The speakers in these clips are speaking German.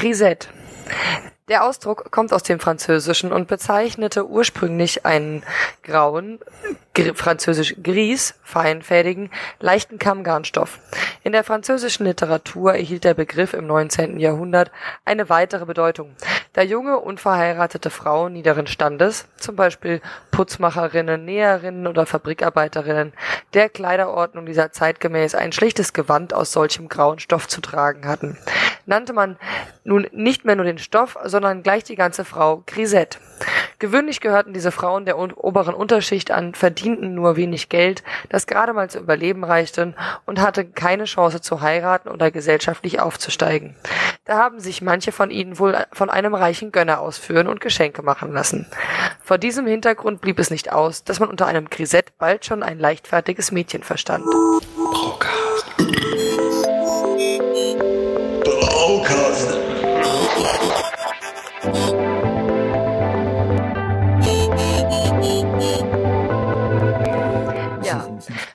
Grisette. Der Ausdruck kommt aus dem Französischen und bezeichnete ursprünglich einen grauen, gr französisch gris, feinfädigen, leichten Kammgarnstoff. In der französischen Literatur erhielt der Begriff im 19. Jahrhundert eine weitere Bedeutung, da junge, unverheiratete Frauen niederen Standes, zum Beispiel Putzmacherinnen, Näherinnen oder Fabrikarbeiterinnen, der Kleiderordnung dieser zeitgemäß ein schlichtes Gewand aus solchem grauen Stoff zu tragen hatten, nannte man nun nicht mehr nur den Stoff, sondern gleich die ganze Frau Grisette. Gewöhnlich gehörten diese Frauen der oberen Unterschicht an, verdienten nur wenig Geld, das gerade mal zu überleben reichte und hatten keine Chance zu heiraten oder gesellschaftlich aufzusteigen. Da haben sich manche von ihnen wohl von einem reichen Gönner ausführen und Geschenke machen lassen. Vor diesem Hintergrund blieb es nicht aus, dass man unter einem Grisette bald schon ein leichtfertiges Mädchen verstand.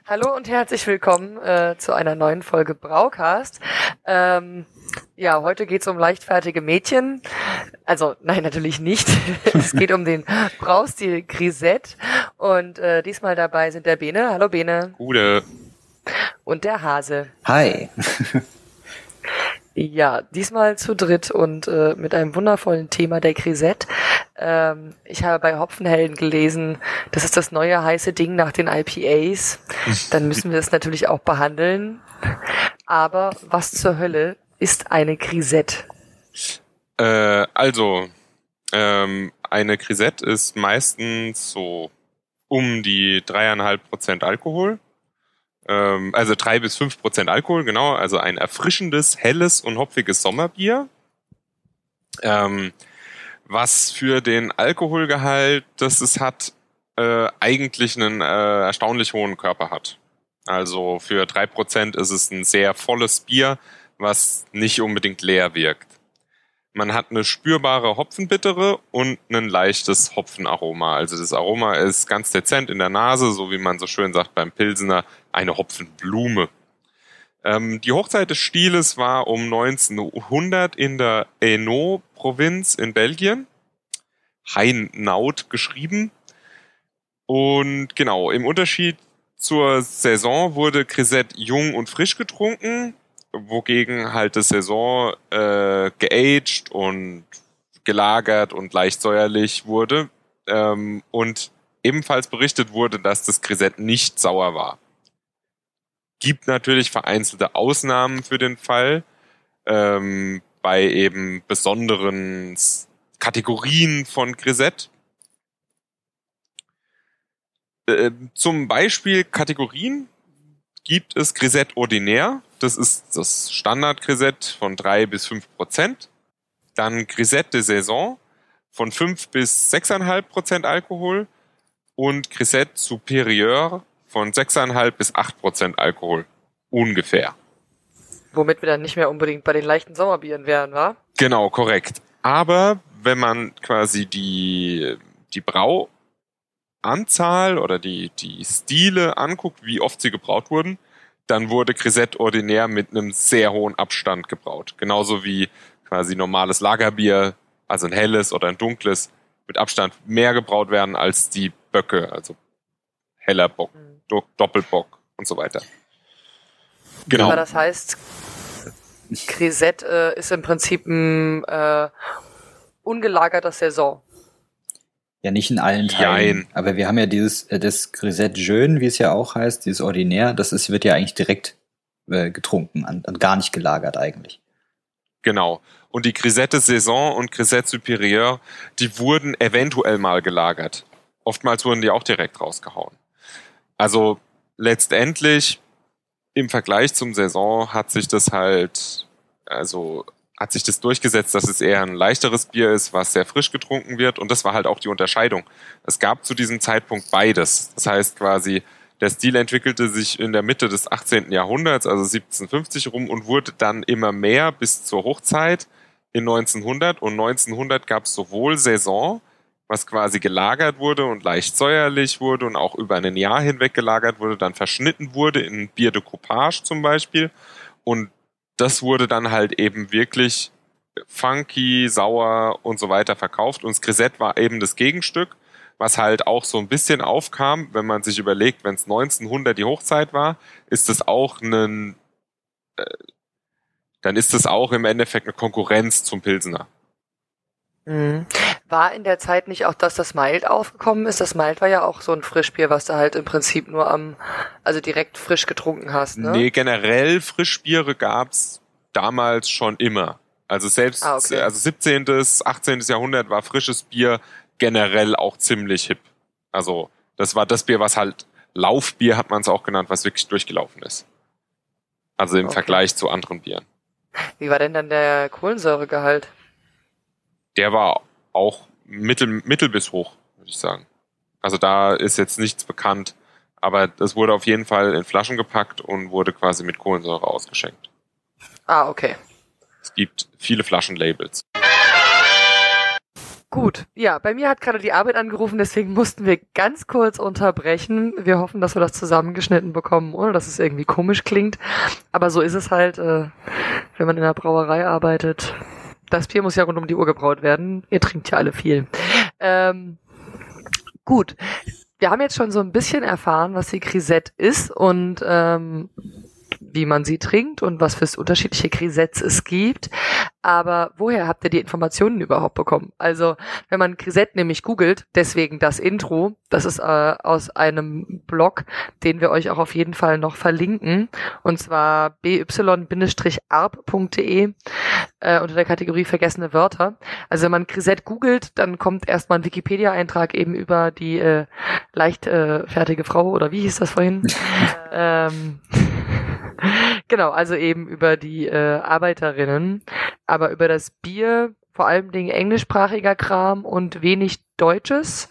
Hallo und herzlich willkommen äh, zu einer neuen Folge Braucast. Ähm, ja, heute geht's um leichtfertige Mädchen. Also nein, natürlich nicht. es geht um den Braustil Grisette. Und äh, diesmal dabei sind der Bene. Hallo Bene. Gute. Und der Hase. Hi. Ja, diesmal zu dritt und äh, mit einem wundervollen Thema der Grisette. Ähm, ich habe bei Hopfenhelden gelesen, das ist das neue heiße Ding nach den IPAs. Dann müssen wir es natürlich auch behandeln. Aber was zur Hölle ist eine Grisette? Äh, also, ähm, eine Grisette ist meistens so um die dreieinhalb Prozent Alkohol ähm, also drei bis fünf Prozent Alkohol, genau, also ein erfrischendes, helles und hopfiges Sommerbier. Ähm, was für den Alkoholgehalt, das es hat, äh, eigentlich einen äh, erstaunlich hohen Körper hat. Also für drei Prozent ist es ein sehr volles Bier, was nicht unbedingt leer wirkt. Man hat eine spürbare Hopfenbittere und ein leichtes Hopfenaroma. Also das Aroma ist ganz dezent in der Nase, so wie man so schön sagt beim Pilsener, eine Hopfenblume. Ähm, die Hochzeit des Stieles war um 1900 in der Hainaut-Provinz in Belgien. Hainaut geschrieben. Und genau, im Unterschied zur Saison wurde Grisette jung und frisch getrunken wogegen halt das Saison äh, geaged und gelagert und leicht säuerlich wurde ähm, und ebenfalls berichtet wurde, dass das Grisette nicht sauer war. Gibt natürlich vereinzelte Ausnahmen für den Fall, ähm, bei eben besonderen Kategorien von Grisette. Äh, zum Beispiel Kategorien gibt es Grisette Ordinaire, das ist das Standard-Grisette von drei bis fünf Prozent. Dann Grisette de Saison von fünf bis sechseinhalb Prozent Alkohol. Und Grisette Superieur von sechseinhalb bis acht Prozent Alkohol. Ungefähr. Womit wir dann nicht mehr unbedingt bei den leichten Sommerbieren wären, wa? Genau, korrekt. Aber wenn man quasi die, die Brauanzahl oder die, die Stile anguckt, wie oft sie gebraut wurden, dann wurde Grisette ordinär mit einem sehr hohen Abstand gebraut. Genauso wie quasi normales Lagerbier, also ein helles oder ein dunkles, mit Abstand mehr gebraut werden als die Böcke, also heller Bock, mhm. Doppelbock und so weiter. Genau. Aber das heißt, Grisette äh, ist im Prinzip ein äh, ungelagerter Saison. Ja, nicht in allen Teilen. Jein. Aber wir haben ja dieses, äh, das Grisette Jeune, wie es ja auch heißt, dieses Ordinär, das ist, wird ja eigentlich direkt äh, getrunken und gar nicht gelagert eigentlich. Genau. Und die Grisette Saison und Grisette Superieur, die wurden eventuell mal gelagert. Oftmals wurden die auch direkt rausgehauen. Also letztendlich im Vergleich zum Saison hat sich das halt, also hat sich das durchgesetzt, dass es eher ein leichteres Bier ist, was sehr frisch getrunken wird. Und das war halt auch die Unterscheidung. Es gab zu diesem Zeitpunkt beides. Das heißt quasi, der Stil entwickelte sich in der Mitte des 18. Jahrhunderts, also 1750 rum, und wurde dann immer mehr bis zur Hochzeit in 1900. Und 1900 gab es sowohl Saison, was quasi gelagert wurde und leicht säuerlich wurde und auch über ein Jahr hinweg gelagert wurde, dann verschnitten wurde in Bier de Coupage zum Beispiel. Und das wurde dann halt eben wirklich funky, sauer und so weiter verkauft. Und das Grisette war eben das Gegenstück, was halt auch so ein bisschen aufkam, wenn man sich überlegt, wenn es 1900 die Hochzeit war, ist es auch ein, äh, dann ist es auch im Endeffekt eine Konkurrenz zum Pilsener. Mhm. War in der Zeit nicht auch, dass das Mild aufgekommen ist? Das Mild war ja auch so ein Frischbier, was du halt im Prinzip nur am, also direkt frisch getrunken hast, ne? Nee, generell Frischbiere gab's damals schon immer. Also selbst, ah, okay. also 17., 18. Jahrhundert war frisches Bier generell auch ziemlich hip. Also das war das Bier, was halt Laufbier hat man es auch genannt, was wirklich durchgelaufen ist. Also im okay. Vergleich zu anderen Bieren. Wie war denn dann der Kohlensäuregehalt? Der war auch mittel, mittel bis hoch, würde ich sagen. Also da ist jetzt nichts bekannt, aber das wurde auf jeden Fall in Flaschen gepackt und wurde quasi mit Kohlensäure ausgeschenkt. Ah, okay. Es gibt viele Flaschenlabels. Gut, ja, bei mir hat gerade die Arbeit angerufen, deswegen mussten wir ganz kurz unterbrechen. Wir hoffen, dass wir das zusammengeschnitten bekommen, ohne dass es irgendwie komisch klingt. Aber so ist es halt, äh, wenn man in der Brauerei arbeitet das Bier muss ja rund um die Uhr gebraut werden. Ihr trinkt ja alle viel. Ähm, gut. Wir haben jetzt schon so ein bisschen erfahren, was die Grisette ist und ähm, wie man sie trinkt und was für unterschiedliche Grisettes es gibt. Aber woher habt ihr die Informationen überhaupt bekommen? Also, wenn man Grisette nämlich googelt, deswegen das Intro, das ist äh, aus einem Blog, den wir euch auch auf jeden Fall noch verlinken, und zwar by-arp.de äh, unter der Kategorie vergessene Wörter. Also, wenn man Grisette googelt, dann kommt erstmal ein Wikipedia-Eintrag eben über die äh, leicht äh, fertige Frau, oder wie hieß das vorhin? ähm, genau, also eben über die äh, Arbeiterinnen, aber über das Bier vor allem Dingen englischsprachiger Kram und wenig Deutsches.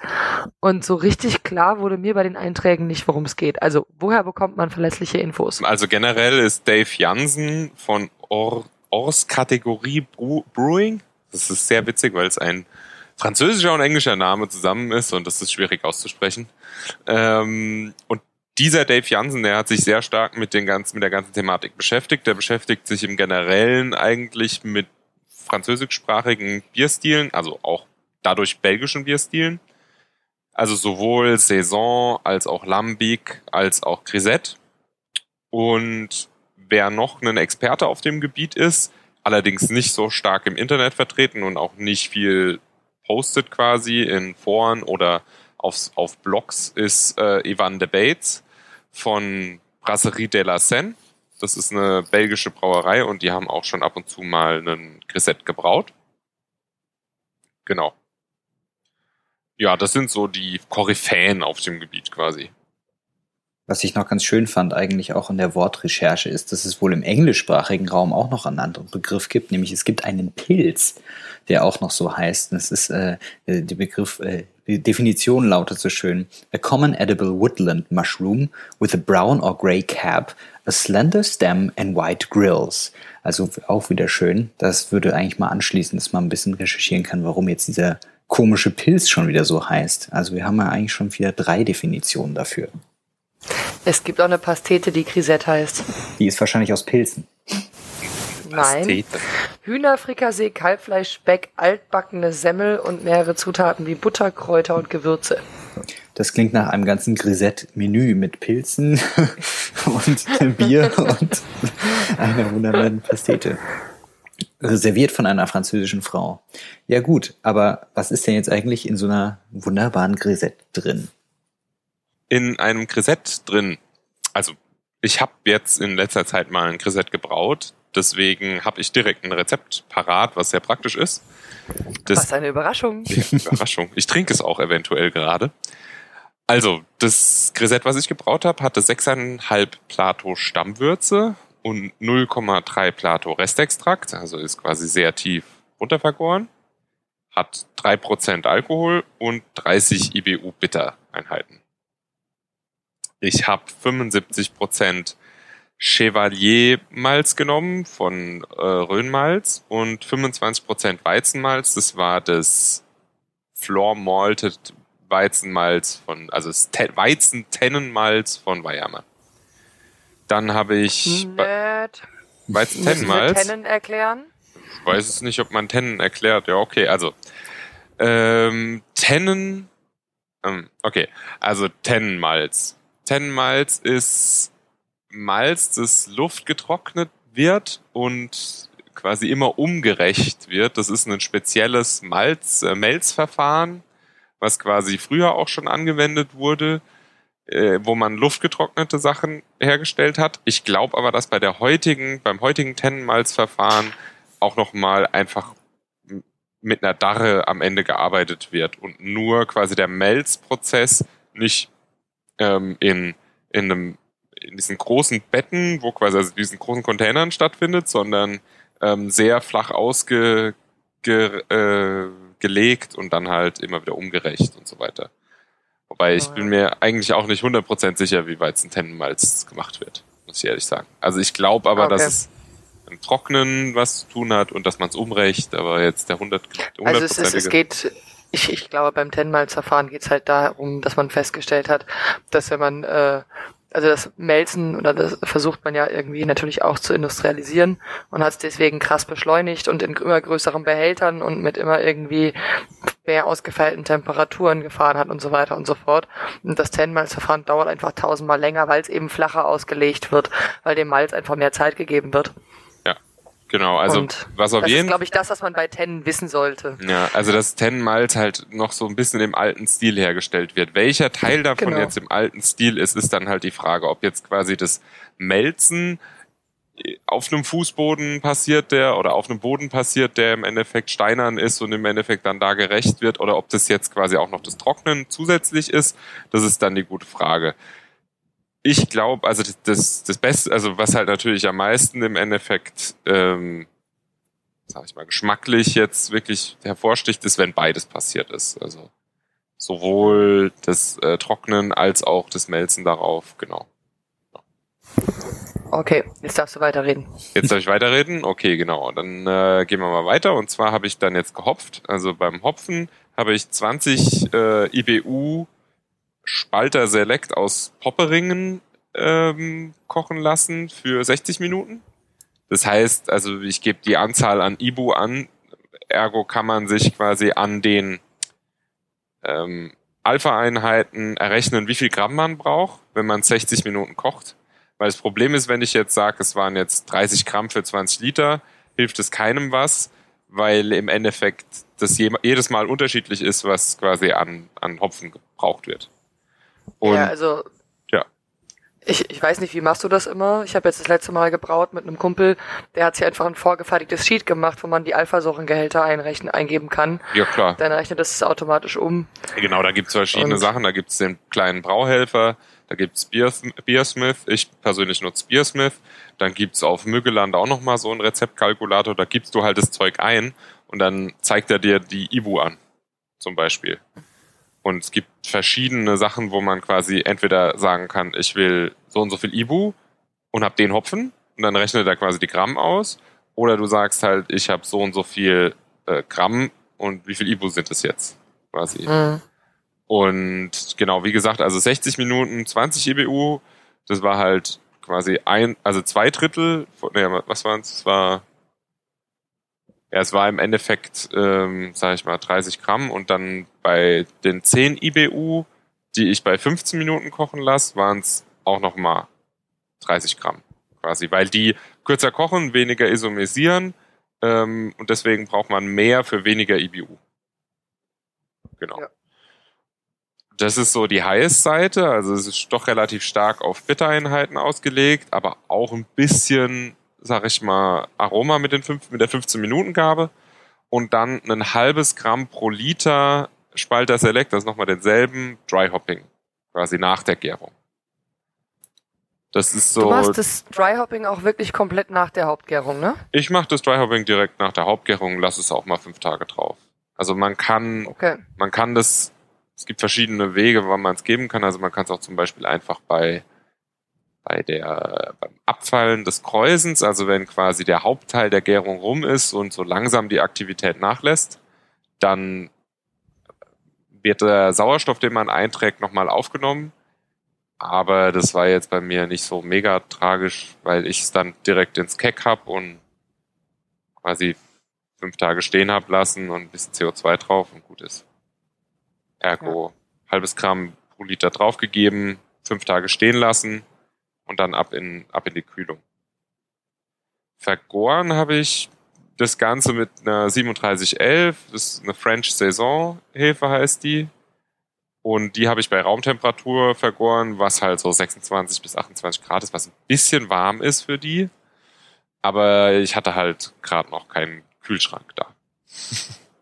Und so richtig klar wurde mir bei den Einträgen nicht, worum es geht. Also woher bekommt man verlässliche Infos? Also generell ist Dave Jansen von Or Ors Kategorie Brewing. Das ist sehr witzig, weil es ein französischer und englischer Name zusammen ist und das ist schwierig auszusprechen. Ähm, und dieser Dave Jansen, der hat sich sehr stark mit den ganzen, mit der ganzen Thematik beschäftigt. Der beschäftigt sich im Generellen eigentlich mit französischsprachigen Bierstilen, also auch dadurch belgischen Bierstilen. Also sowohl Saison als auch Lambic als auch Grisette. Und wer noch ein Experte auf dem Gebiet ist, allerdings nicht so stark im Internet vertreten und auch nicht viel postet quasi in Foren oder auf, auf Blogs, ist äh, Ivan de Bates von Brasserie de la Seine. Das ist eine belgische Brauerei und die haben auch schon ab und zu mal einen Grisette gebraut. Genau. Ja, das sind so die Koryphäen auf dem Gebiet quasi. Was ich noch ganz schön fand, eigentlich auch in der Wortrecherche, ist, dass es wohl im englischsprachigen Raum auch noch einen anderen Begriff gibt, nämlich es gibt einen Pilz, der auch noch so heißt. Das ist äh, der Begriff, äh, die Definition lautet so schön: A common edible woodland mushroom with a brown or gray cap, a slender stem and white grills. Also auch wieder schön. Das würde eigentlich mal anschließen, dass man ein bisschen recherchieren kann, warum jetzt dieser komische Pilz schon wieder so heißt. Also wir haben ja eigentlich schon wieder drei Definitionen dafür. Es gibt auch eine Pastete, die Grisette heißt. Die ist wahrscheinlich aus Pilzen. Nein. Hühnerfrikassee, Kalbfleisch, Speck, altbackene Semmel und mehrere Zutaten wie Butter, Kräuter und Gewürze. Das klingt nach einem ganzen Grisette-Menü mit Pilzen und Bier und einer wunderbaren Pastete. Reserviert von einer französischen Frau. Ja gut, aber was ist denn jetzt eigentlich in so einer wunderbaren Grisette drin? In einem Grisette drin. Also ich habe jetzt in letzter Zeit mal ein Grisette gebraut, deswegen habe ich direkt ein Rezept parat, was sehr praktisch ist. Das, was eine Überraschung. Ja, Überraschung. Ich trinke es auch eventuell gerade. Also, das Grisette, was ich gebraut habe, hatte 6,5 Plato Stammwürze und 0,3 Plato Restextrakt, also ist quasi sehr tief runtervergoren, hat 3% Alkohol und 30 IBU Bittereinheiten. Ich habe 75% Chevalier Malz genommen von äh, Rhönmalz und 25% Weizenmalz. Das war das Floor Malted Weizenmalz von, also das Weizen-Tennenmalz von Weihame. Dann habe ich Nerd. Weizen-Tennenmalz. Tennen erklären? Ich weiß es nicht, ob man Tennen erklärt. Ja, okay, also ähm, Tennen, ähm, okay, also Tennenmalz. Tennenmalz ist Malz, das luftgetrocknet wird und quasi immer umgerecht wird. Das ist ein spezielles Malz, äh, Melzverfahren, was quasi früher auch schon angewendet wurde, äh, wo man luftgetrocknete Sachen hergestellt hat. Ich glaube aber, dass bei der heutigen, beim heutigen Tennenmalzverfahren auch nochmal einfach mit einer Darre am Ende gearbeitet wird und nur quasi der Melzprozess nicht ähm, in, in einem in diesen großen Betten, wo quasi also diesen großen Containern stattfindet, sondern ähm, sehr flach ausgelegt äh, und dann halt immer wieder umgerecht und so weiter. Wobei ich oh, bin mir eigentlich auch nicht 100% sicher, wie Weizentennenmalz gemacht wird, muss ich ehrlich sagen. Also ich glaube aber, okay. dass es im Trocknen was zu tun hat und dass man es umrecht, aber jetzt der 100 Also es, ist, es geht, ich, ich glaube beim Tennenmalzverfahren geht es halt darum, dass man festgestellt hat, dass wenn man äh, also das Melzen oder das versucht man ja irgendwie natürlich auch zu industrialisieren und hat es deswegen krass beschleunigt und in immer größeren Behältern und mit immer irgendwie mehr ausgefeilten Temperaturen gefahren hat und so weiter und so fort. Und das Tennmalzverfahren dauert einfach tausendmal länger, weil es eben flacher ausgelegt wird, weil dem Malz einfach mehr Zeit gegeben wird. Genau, also und was auf jeden Das ist, glaube ich, das, was man bei Tennen wissen sollte. Ja, also dass Tennenmalz halt noch so ein bisschen im alten Stil hergestellt wird. Welcher Teil davon genau. jetzt im alten Stil ist, ist dann halt die Frage, ob jetzt quasi das Melzen auf einem Fußboden passiert der oder auf einem Boden passiert, der im Endeffekt steinern ist und im Endeffekt dann da gerecht wird oder ob das jetzt quasi auch noch das Trocknen zusätzlich ist, das ist dann die gute Frage ich glaube, also das, das Beste, also was halt natürlich am meisten im Endeffekt, ähm, sag ich mal, geschmacklich jetzt wirklich hervorsticht, ist, wenn beides passiert ist. Also sowohl das äh, Trocknen als auch das Melzen darauf, genau. Okay, jetzt darfst du weiterreden. Jetzt darf ich weiterreden? Okay, genau. Dann äh, gehen wir mal weiter. Und zwar habe ich dann jetzt gehopft. Also beim Hopfen habe ich 20 äh, IBU Spalter Select aus Popperingen ähm, kochen lassen für 60 Minuten. Das heißt, also ich gebe die Anzahl an Ibu an, ergo kann man sich quasi an den ähm, Alpha-Einheiten errechnen, wie viel Gramm man braucht, wenn man 60 Minuten kocht. Weil das Problem ist, wenn ich jetzt sage, es waren jetzt 30 Gramm für 20 Liter, hilft es keinem was, weil im Endeffekt das jedes Mal unterschiedlich ist, was quasi an, an Hopfen gebraucht wird. Und ja, also ja. Ich, ich weiß nicht, wie machst du das immer? Ich habe jetzt das letzte Mal gebraut mit einem Kumpel, der hat sich einfach ein vorgefertigtes Sheet gemacht, wo man die Alphasäurengehälter einrechnen, eingeben kann. Ja, klar. Dann rechnet das automatisch um. Genau, da gibt's verschiedene Und Sachen. Da gibt's den kleinen Brauhelfer, da gibt's Beersmith. Ich persönlich nutze Beersmith. Dann gibt's auf Müggeland auch nochmal so einen Rezeptkalkulator. Da gibst du halt das Zeug ein und dann zeigt er dir die Ibu an. Zum Beispiel. Und es gibt verschiedene Sachen, wo man quasi entweder sagen kann, ich will so und so viel Ibu und habe den Hopfen und dann rechnet er quasi die Gramm aus. Oder du sagst halt, ich habe so und so viel äh, Gramm und wie viel Ibu sind es jetzt quasi. Mhm. Und genau, wie gesagt, also 60 Minuten, 20 EBU, das war halt quasi ein, also zwei Drittel, von, nee, was waren es? Es war ja, es war im Endeffekt, ähm, sage ich mal, 30 Gramm und dann bei den 10 IBU, die ich bei 15 Minuten kochen lasse, waren es auch nochmal 30 Gramm quasi, weil die kürzer kochen, weniger isomisieren ähm, und deswegen braucht man mehr für weniger IBU. Genau. Ja. Das ist so die Highest-Seite, also es ist doch relativ stark auf Bittereinheiten ausgelegt, aber auch ein bisschen sag ich mal, Aroma mit, den fünf, mit der 15-Minuten-Gabe und dann ein halbes Gramm pro Liter Spalter Select, das ist nochmal denselben Dry Hopping, quasi nach der Gärung. Das ist so. Du machst das Dry Hopping auch wirklich komplett nach der Hauptgärung, ne? Ich mache das Dry Hopping direkt nach der Hauptgärung, lass es auch mal fünf Tage drauf. Also man kann, okay. man kann das, es gibt verschiedene Wege, wann man es geben kann. Also man kann es auch zum Beispiel einfach bei bei der, beim Abfallen des Kräusens, also wenn quasi der Hauptteil der Gärung rum ist und so langsam die Aktivität nachlässt, dann wird der Sauerstoff, den man einträgt, nochmal aufgenommen. Aber das war jetzt bei mir nicht so mega tragisch, weil ich es dann direkt ins Keck hab und quasi fünf Tage stehen habe lassen und ein bisschen CO2 drauf und gut ist. Ergo, ja. halbes Gramm pro Liter draufgegeben, fünf Tage stehen lassen und dann ab in, ab in die Kühlung. Vergoren habe ich das Ganze mit einer 3711, das ist eine French Saison Hefe heißt die. Und die habe ich bei Raumtemperatur vergoren, was halt so 26 bis 28 Grad ist, was ein bisschen warm ist für die. Aber ich hatte halt gerade noch keinen Kühlschrank da.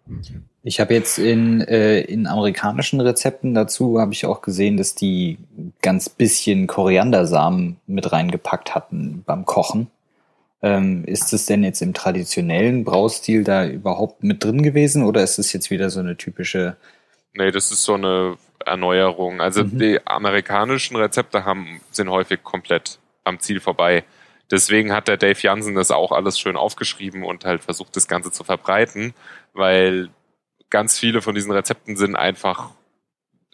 Ich habe jetzt in, äh, in amerikanischen Rezepten dazu, habe ich auch gesehen, dass die ganz bisschen Koriandersamen mit reingepackt hatten beim Kochen. Ähm, ist es denn jetzt im traditionellen Braustil da überhaupt mit drin gewesen oder ist es jetzt wieder so eine typische? Nee, das ist so eine Erneuerung. Also mhm. die amerikanischen Rezepte haben, sind häufig komplett am Ziel vorbei. Deswegen hat der Dave Jansen das auch alles schön aufgeschrieben und halt versucht, das Ganze zu verbreiten, weil ganz viele von diesen Rezepten sind einfach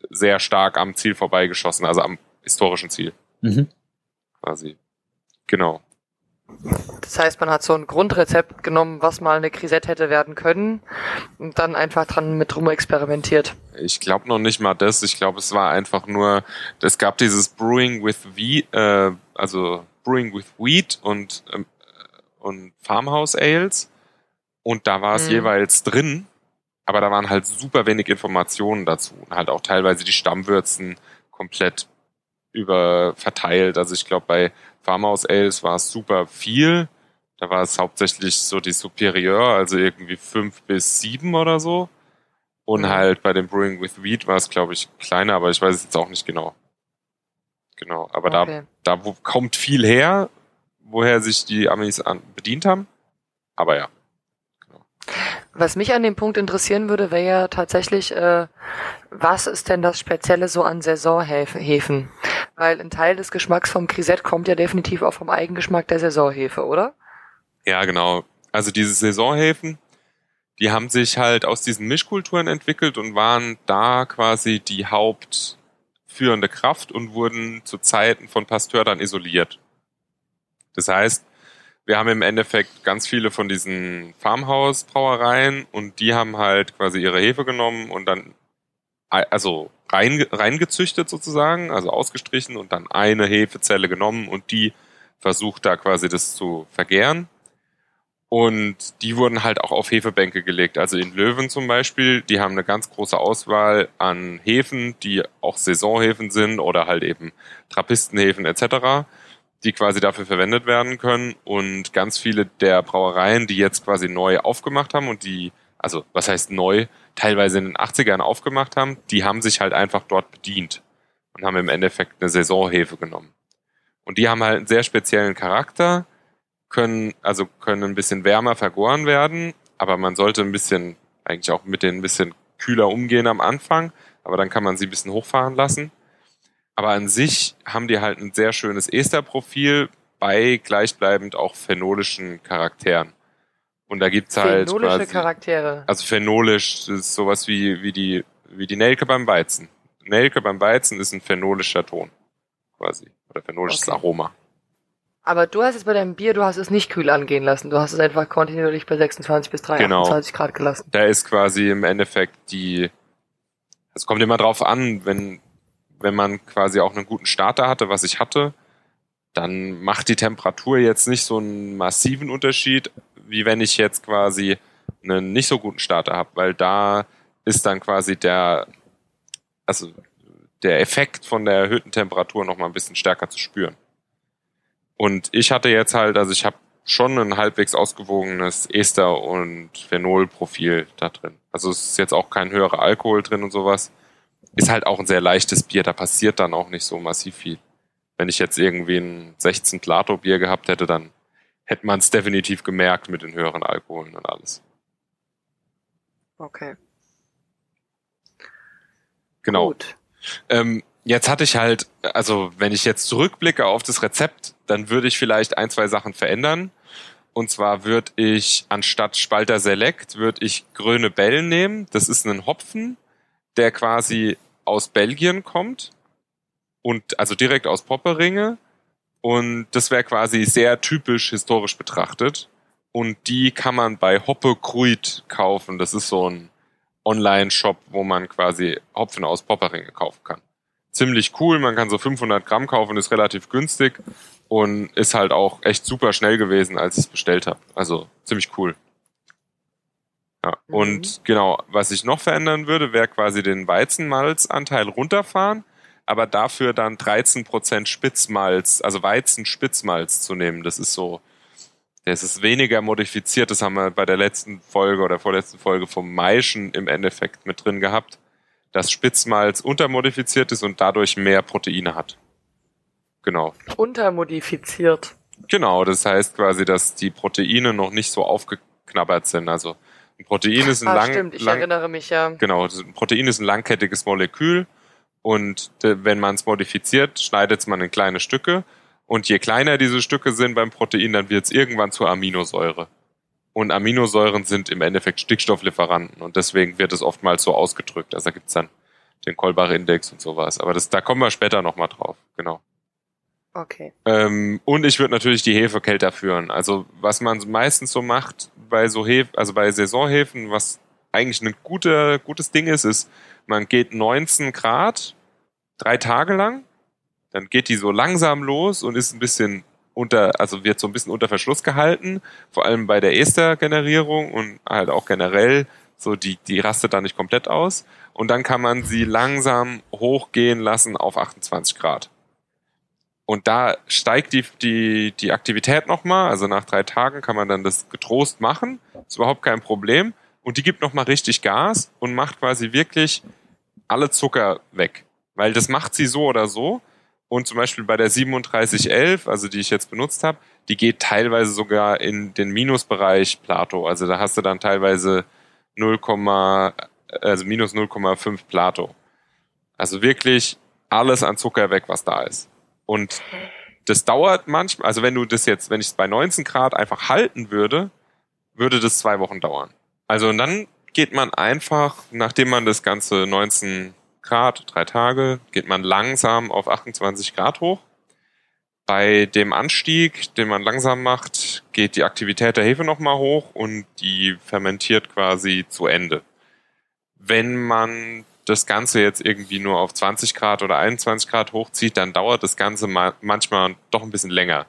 sehr stark am Ziel vorbeigeschossen, also am historischen Ziel. Mhm. Quasi. Genau. Das heißt, man hat so ein Grundrezept genommen, was mal eine Grisette hätte werden können und dann einfach dran mit rum experimentiert. Ich glaube noch nicht mal das. Ich glaube, es war einfach nur, es gab dieses Brewing with Wheat, äh, also Brewing with Wheat und, ähm, und Farmhouse Ales. Und da war es hm. jeweils drin, aber da waren halt super wenig Informationen dazu. Und halt auch teilweise die Stammwürzen komplett über verteilt. Also ich glaube, bei Farmhouse Ales war es super viel. Da war es hauptsächlich so die Superior, also irgendwie fünf bis sieben oder so. Und mhm. halt bei dem Brewing with Wheat war es, glaube ich, kleiner, aber ich weiß es jetzt auch nicht genau. Genau, aber okay. da, da wo kommt viel her, woher sich die Amis an, bedient haben. Aber ja. Genau. Was mich an dem Punkt interessieren würde, wäre ja tatsächlich, äh, was ist denn das Spezielle so an Saisonhefen? Weil ein Teil des Geschmacks vom Grisette kommt ja definitiv auch vom Eigengeschmack der Saisonhefe, oder? Ja, genau. Also diese Saisonhefen, die haben sich halt aus diesen Mischkulturen entwickelt und waren da quasi die hauptführende Kraft und wurden zu Zeiten von Pasteur dann isoliert. Das heißt, wir haben im Endeffekt ganz viele von diesen Farmhouse-Brauereien und die haben halt quasi ihre Hefe genommen und dann also rein, reingezüchtet sozusagen, also ausgestrichen und dann eine Hefezelle genommen und die versucht da quasi das zu vergären. Und die wurden halt auch auf Hefebänke gelegt. Also in Löwen zum Beispiel, die haben eine ganz große Auswahl an Hefen, die auch Saisonhefen sind oder halt eben Trappistenhefen etc., die quasi dafür verwendet werden können. Und ganz viele der Brauereien, die jetzt quasi neu aufgemacht haben und die, also was heißt neu, teilweise in den 80ern aufgemacht haben, die haben sich halt einfach dort bedient und haben im Endeffekt eine Saisonhefe genommen. Und die haben halt einen sehr speziellen Charakter, können, also können ein bisschen wärmer vergoren werden, aber man sollte ein bisschen, eigentlich auch mit denen ein bisschen kühler umgehen am Anfang, aber dann kann man sie ein bisschen hochfahren lassen. Aber an sich haben die halt ein sehr schönes Esterprofil bei gleichbleibend auch phenolischen Charakteren. Und da gibt's halt Phenolische quasi, Charaktere. Also phenolisch ist sowas wie, wie die, wie die Nelke beim Weizen. Nelke beim Weizen ist ein phenolischer Ton. Quasi. Oder phenolisches okay. Aroma. Aber du hast es bei deinem Bier, du hast es nicht kühl angehen lassen. Du hast es einfach kontinuierlich bei 26 bis 23 genau. Grad gelassen. Da ist quasi im Endeffekt die, es kommt immer drauf an, wenn, wenn man quasi auch einen guten Starter hatte, was ich hatte, dann macht die Temperatur jetzt nicht so einen massiven Unterschied, wie wenn ich jetzt quasi einen nicht so guten Starter habe, weil da ist dann quasi der, also der Effekt von der erhöhten Temperatur noch mal ein bisschen stärker zu spüren. Und ich hatte jetzt halt, also ich habe schon ein halbwegs ausgewogenes Ester- und Phenolprofil da drin. Also es ist jetzt auch kein höherer Alkohol drin und sowas. Ist halt auch ein sehr leichtes Bier, da passiert dann auch nicht so massiv viel. Wenn ich jetzt irgendwie ein 16 Lato Bier gehabt hätte, dann hätte man es definitiv gemerkt mit den höheren Alkoholen und alles. Okay. Genau. Gut. Ähm, jetzt hatte ich halt, also wenn ich jetzt zurückblicke auf das Rezept, dann würde ich vielleicht ein, zwei Sachen verändern. Und zwar würde ich anstatt Spalter Select, würde ich Grüne Bell nehmen. Das ist ein Hopfen, der quasi aus Belgien kommt und also direkt aus Popperinge und das wäre quasi sehr typisch historisch betrachtet. und die kann man bei Hoppe Kruid kaufen. Das ist so ein Online-Shop, wo man quasi Hopfen aus Popperinge kaufen kann. Ziemlich cool, man kann so 500 Gramm kaufen, ist relativ günstig und ist halt auch echt super schnell gewesen, als ich es bestellt habe. Also ziemlich cool. Ja, Mhm. und genau, was ich noch verändern würde, wäre quasi den Weizenmalzanteil runterfahren, aber dafür dann 13% Spitzmalz, also Weizenspitzmalz zu nehmen. Das ist so, das ist weniger modifiziert, das haben wir bei der letzten Folge oder vorletzten Folge vom Maischen im Endeffekt mit drin gehabt, dass Spitzmalz untermodifiziert ist und dadurch mehr Proteine hat. Genau. Untermodifiziert. Genau, das heißt quasi, dass die Proteine noch nicht so aufgeknabbert sind. Also ein Protein ist ein Ah, lang, stimmt, ich lang erinnere mich ja. genau, ein Protein ist ein langkettiges Molekül und äh, wenn man es modifiziert, schneidet man in kleine Stücke und je kleiner diese Stücke sind beim Protein, dann wird es irgendwann zur Aminosäure. Und Aminosäuren sind im Endeffekt Stickstofflieferanten und deswegen wird es oftmals so ausgedrückt. Also da gibt's dann den Kolbach-Index und sowas. Aber das, da kommen wir später nochmal drauf. Genau. Okay. Ähm, und ich würde natürlich die Hefe kälter führen. Also was man meistens so macht bei so Hef also bei Saisonhefen, was eigentlich ein guter, gutes Ding ist, ist, man geht 19 Grad drei Tage lang, dann geht die so langsam los und ist ein bisschen unter, also wird so ein bisschen unter Verschluss gehalten, vor allem bei der Estergenerierung und halt auch generell, so die, die rastet da nicht komplett aus. Und dann kann man sie langsam hochgehen lassen auf 28 Grad. Und da steigt die, die, die Aktivität nochmal. Also nach drei Tagen kann man dann das getrost machen. Ist überhaupt kein Problem. Und die gibt nochmal richtig Gas und macht quasi wirklich alle Zucker weg. Weil das macht sie so oder so. Und zum Beispiel bei der 3711, also die ich jetzt benutzt habe, die geht teilweise sogar in den Minusbereich Plato. Also da hast du dann teilweise 0, also minus 0,5 Plato. Also wirklich alles an Zucker weg, was da ist. Und das dauert manchmal, also wenn du das jetzt, wenn ich es bei 19 Grad einfach halten würde, würde das zwei Wochen dauern. Also und dann geht man einfach, nachdem man das ganze 19 Grad, drei Tage, geht man langsam auf 28 Grad hoch. Bei dem Anstieg, den man langsam macht, geht die Aktivität der Hefe nochmal hoch und die fermentiert quasi zu Ende. Wenn man das Ganze jetzt irgendwie nur auf 20 Grad oder 21 Grad hochzieht, dann dauert das Ganze ma manchmal doch ein bisschen länger.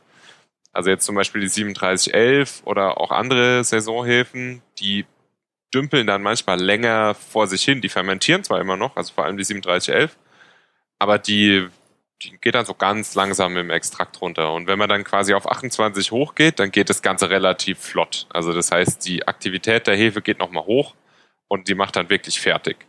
Also jetzt zum Beispiel die 3711 oder auch andere Saisonhefen, die dümpeln dann manchmal länger vor sich hin. Die fermentieren zwar immer noch, also vor allem die 3711, aber die, die geht dann so ganz langsam im Extrakt runter. Und wenn man dann quasi auf 28 hochgeht, dann geht das Ganze relativ flott. Also das heißt, die Aktivität der Hefe geht nochmal hoch und die macht dann wirklich fertig.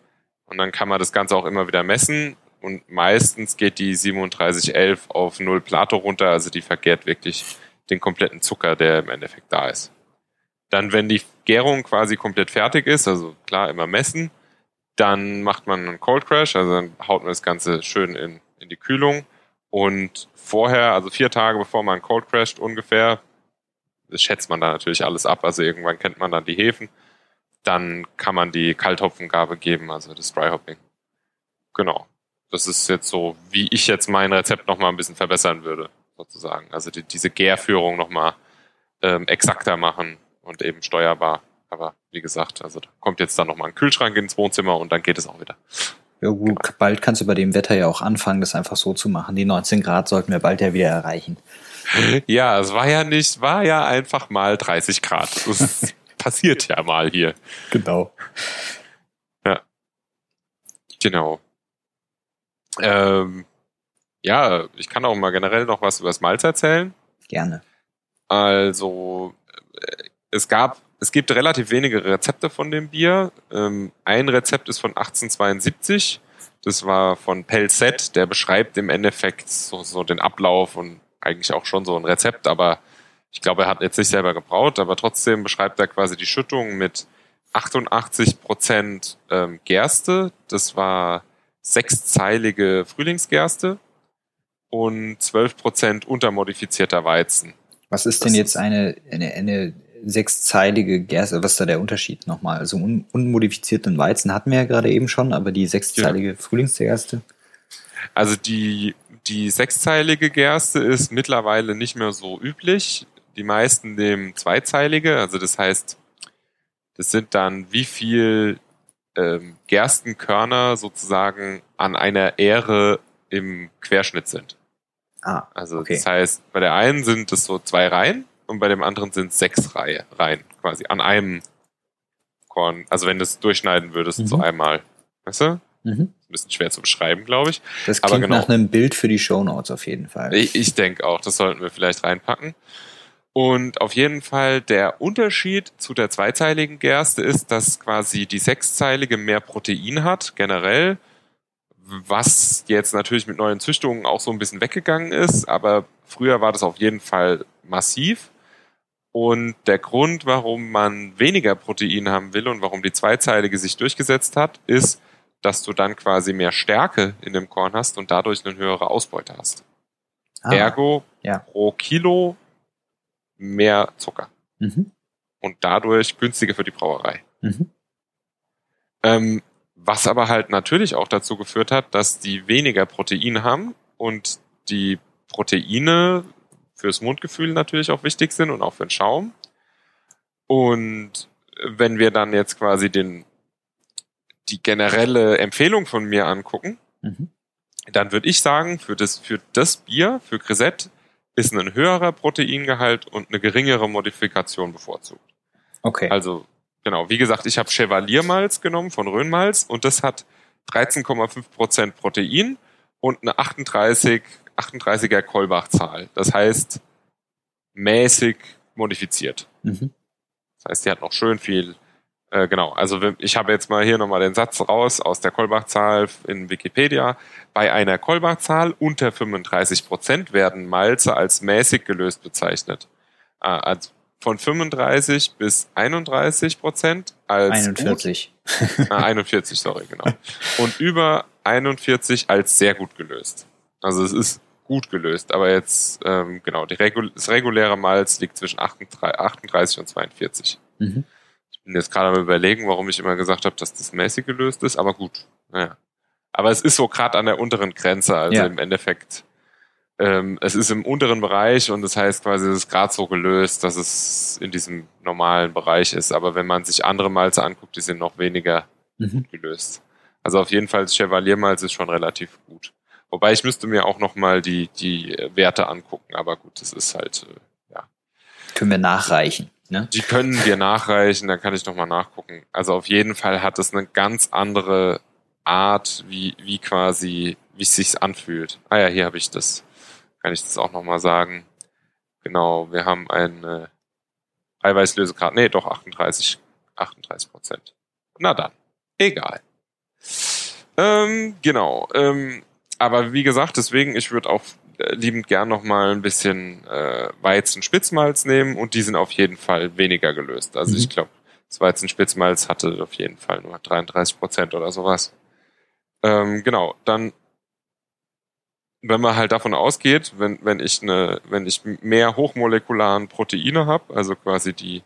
Und dann kann man das Ganze auch immer wieder messen. Und meistens geht die 3711 auf 0 Plato runter, also die vergärt wirklich den kompletten Zucker, der im Endeffekt da ist. Dann, wenn die Gärung quasi komplett fertig ist, also klar immer messen, dann macht man einen Cold Crash, also dann haut man das Ganze schön in, in die Kühlung. Und vorher, also vier Tage bevor man Cold Crasht ungefähr, schätzt man da natürlich alles ab, also irgendwann kennt man dann die Hefen dann kann man die Kalthopfengabe geben, also das Dry Hopping. Genau. Das ist jetzt so, wie ich jetzt mein Rezept nochmal ein bisschen verbessern würde, sozusagen. Also die, diese Gärführung nochmal ähm, exakter machen und eben steuerbar. Aber wie gesagt, also da kommt jetzt dann nochmal ein Kühlschrank ins Wohnzimmer und dann geht es auch wieder. Ja gut, bald kannst du bei dem Wetter ja auch anfangen, das einfach so zu machen. Die 19 Grad sollten wir bald ja wieder erreichen. Ja, es war ja nicht, war ja einfach mal 30 Grad. Das passiert ja mal hier. Genau. Genau. Ähm, ja, ich kann auch mal generell noch was über das Malz erzählen. Gerne. Also, äh, es gab, es gibt relativ wenige Rezepte von dem Bier. Ähm, ein Rezept ist von 1872. Das war von Pelzet. Der beschreibt im Endeffekt so, so den Ablauf und eigentlich auch schon so ein Rezept, aber ich glaube, er hat jetzt nicht selber gebraut, aber trotzdem beschreibt er quasi die Schüttung mit 88 Prozent ähm, Gerste. Das war sechszeilige Frühlingsgerste und 12 Prozent untermodifizierter Weizen. Was ist denn Das jetzt eine, eine, eine sechszeilige Gerste? Was ist da der Unterschied nochmal? Also un, unmodifizierten Weizen hatten wir ja gerade eben schon, aber die sechszeilige Frühlingsgerste? Also die, die sechszeilige Gerste ist mittlerweile nicht mehr so üblich. Die meisten nehmen zweizeilige, also das heißt, das sind dann wie viel ähm, Gerstenkörner sozusagen an einer Ähre im Querschnitt sind. Ah, Also Okay. das heißt, bei der einen sind es so zwei Reihen und bei dem anderen sind es sechs Reihe, Reihen quasi an einem Korn. Also wenn du es durchschneiden würdest, Mhm. so einmal. Weißt du? mhm. Ein bisschen schwer zu beschreiben, glaube ich. das Aber klingt genau. nach einem Bild für die Shownotes auf jeden Fall. Ich, ich denke auch, das sollten wir vielleicht reinpacken. Und auf jeden Fall der Unterschied zu der zweizeiligen Gerste ist, dass quasi die sechszeilige mehr Protein hat, generell, was jetzt natürlich mit neuen Züchtungen auch so ein bisschen weggegangen ist, aber früher war das auf jeden Fall massiv. Und der Grund, warum man weniger Protein haben will und warum die zweizeilige sich durchgesetzt hat, ist, dass du dann quasi mehr Stärke in dem Korn hast und dadurch eine höhere Ausbeute hast. Ah, Ergo ja. pro Kilo mehr Zucker Mhm. und dadurch günstiger für die Brauerei. Mhm. Ähm, was aber halt natürlich auch dazu geführt hat, dass die weniger Protein haben und die Proteine fürs Mundgefühl natürlich auch wichtig sind und auch für den Schaum. Und wenn wir dann jetzt quasi den, die generelle Empfehlung von mir angucken, Mhm. dann würde ich sagen, für das, für das Bier, für Grisette, ist ein höherer Proteingehalt und eine geringere Modifikation bevorzugt. Okay. Also, genau, wie gesagt, ich habe Chevalier-Malz genommen von Rhönmalz und das hat 13,5% Protein und eine 38, 38er Kolbach-Zahl. Das heißt, mäßig modifiziert. mhm. Das heißt, die hat noch schön viel. Äh, genau, also ich habe jetzt mal hier nochmal den Satz raus aus der Kolbach-Zahl in Wikipedia. Bei einer Kolbach-Zahl unter 35 Prozent werden Malze als mäßig gelöst bezeichnet. Äh, also von 35 bis 31 Prozent als 41. Gut, äh, 41, sorry, genau. Und über 41 als sehr gut gelöst. Also es ist gut gelöst, aber jetzt, ähm, genau, Regul das reguläre Malz liegt zwischen 38 38 und 42. Mhm. Bin jetzt gerade am überlegen, warum ich immer gesagt habe, dass das mäßig gelöst ist, aber gut. Naja. Aber es ist so gerade an der unteren Grenze, also Ja. im Endeffekt, ähm, es ist im unteren Bereich und das heißt quasi, es ist gerade so gelöst, dass es in diesem normalen Bereich ist. Aber wenn man sich andere Malze anguckt, die sind noch weniger Mhm. gelöst. Also auf jeden Fall, das Chevalier-Malz ist schon relativ gut. Wobei ich müsste mir auch noch mal die, die Werte angucken, aber gut, das ist halt, äh, ja. Können wir nachreichen. Ne? Die können wir nachreichen, da kann ich noch mal nachgucken. Also auf jeden Fall hat es eine ganz andere Art, wie, wie quasi, wie es sich anfühlt. Ah ja, hier habe ich das. Kann ich das auch noch mal sagen. Genau, wir haben eine Eiweißlösegrad. Nee, doch 38, 38 Prozent. Na dann, egal. Ähm, genau. Ähm, aber wie gesagt, deswegen, ich würde auch liebend gern noch mal ein bisschen äh, Weizenspitzmalz nehmen und die sind auf jeden Fall weniger gelöst. Also Mhm. ich glaube, das Weizenspitzmalz hatte auf jeden Fall nur 33 Prozent oder sowas. Ähm, genau, dann wenn man halt davon ausgeht, wenn, wenn ich eine, wenn ich mehr hochmolekularen Proteine habe, also quasi die,